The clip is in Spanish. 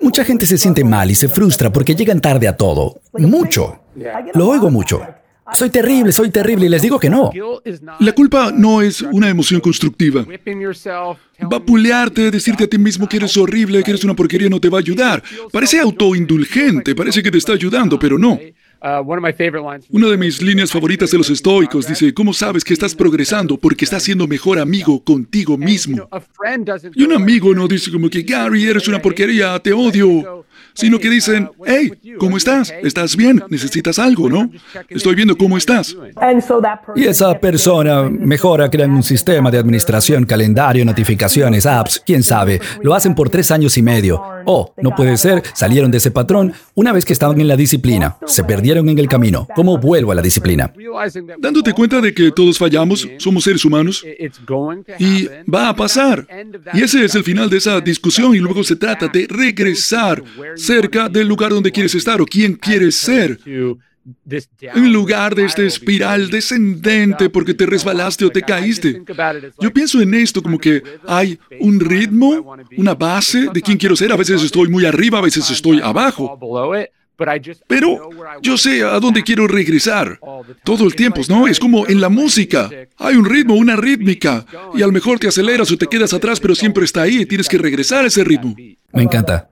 Mucha gente se siente mal y se frustra porque llegan tarde a todo. Mucho. Lo oigo mucho. Soy terrible, soy terrible y les digo que no. La culpa no es una emoción constructiva. Vapulearte, decirte a ti mismo que eres horrible, que eres una porquería no te va a ayudar. Parece autoindulgente, parece que te está ayudando, pero no. Una de mis líneas favoritas de los estoicos dice, ¿cómo sabes que estás progresando? Porque estás siendo mejor amigo contigo mismo. Y un amigo no dice como que, Gary, eres una porquería, te odio sino que dicen, hey, ¿cómo estás? ¿Estás bien? ¿Necesitas algo, no? Estoy viendo cómo estás. Y esa persona mejora, crean un sistema de administración, calendario, notificaciones, apps, quién sabe. Lo hacen por tres años y medio. Oh, no puede ser, salieron de ese patrón una vez que estaban en la disciplina. Se perdieron en el camino. ¿Cómo vuelvo a la disciplina? Dándote cuenta de que todos fallamos, somos seres humanos, y va a pasar. Y ese es el final de esa discusión y luego se trata de regresar cerca del lugar donde quieres estar o quién quieres ser. En lugar de esta espiral descendente porque te resbalaste o te caíste. Yo pienso en esto como que hay un ritmo, una base de quién quiero ser. A veces estoy muy arriba, a veces estoy abajo. Pero yo sé a dónde quiero regresar. Todo el tiempo, ¿no? Es como en la música. Hay un ritmo, una rítmica. Y a lo mejor te aceleras o te quedas atrás, pero siempre está ahí. Tienes que regresar a ese ritmo. Me encanta.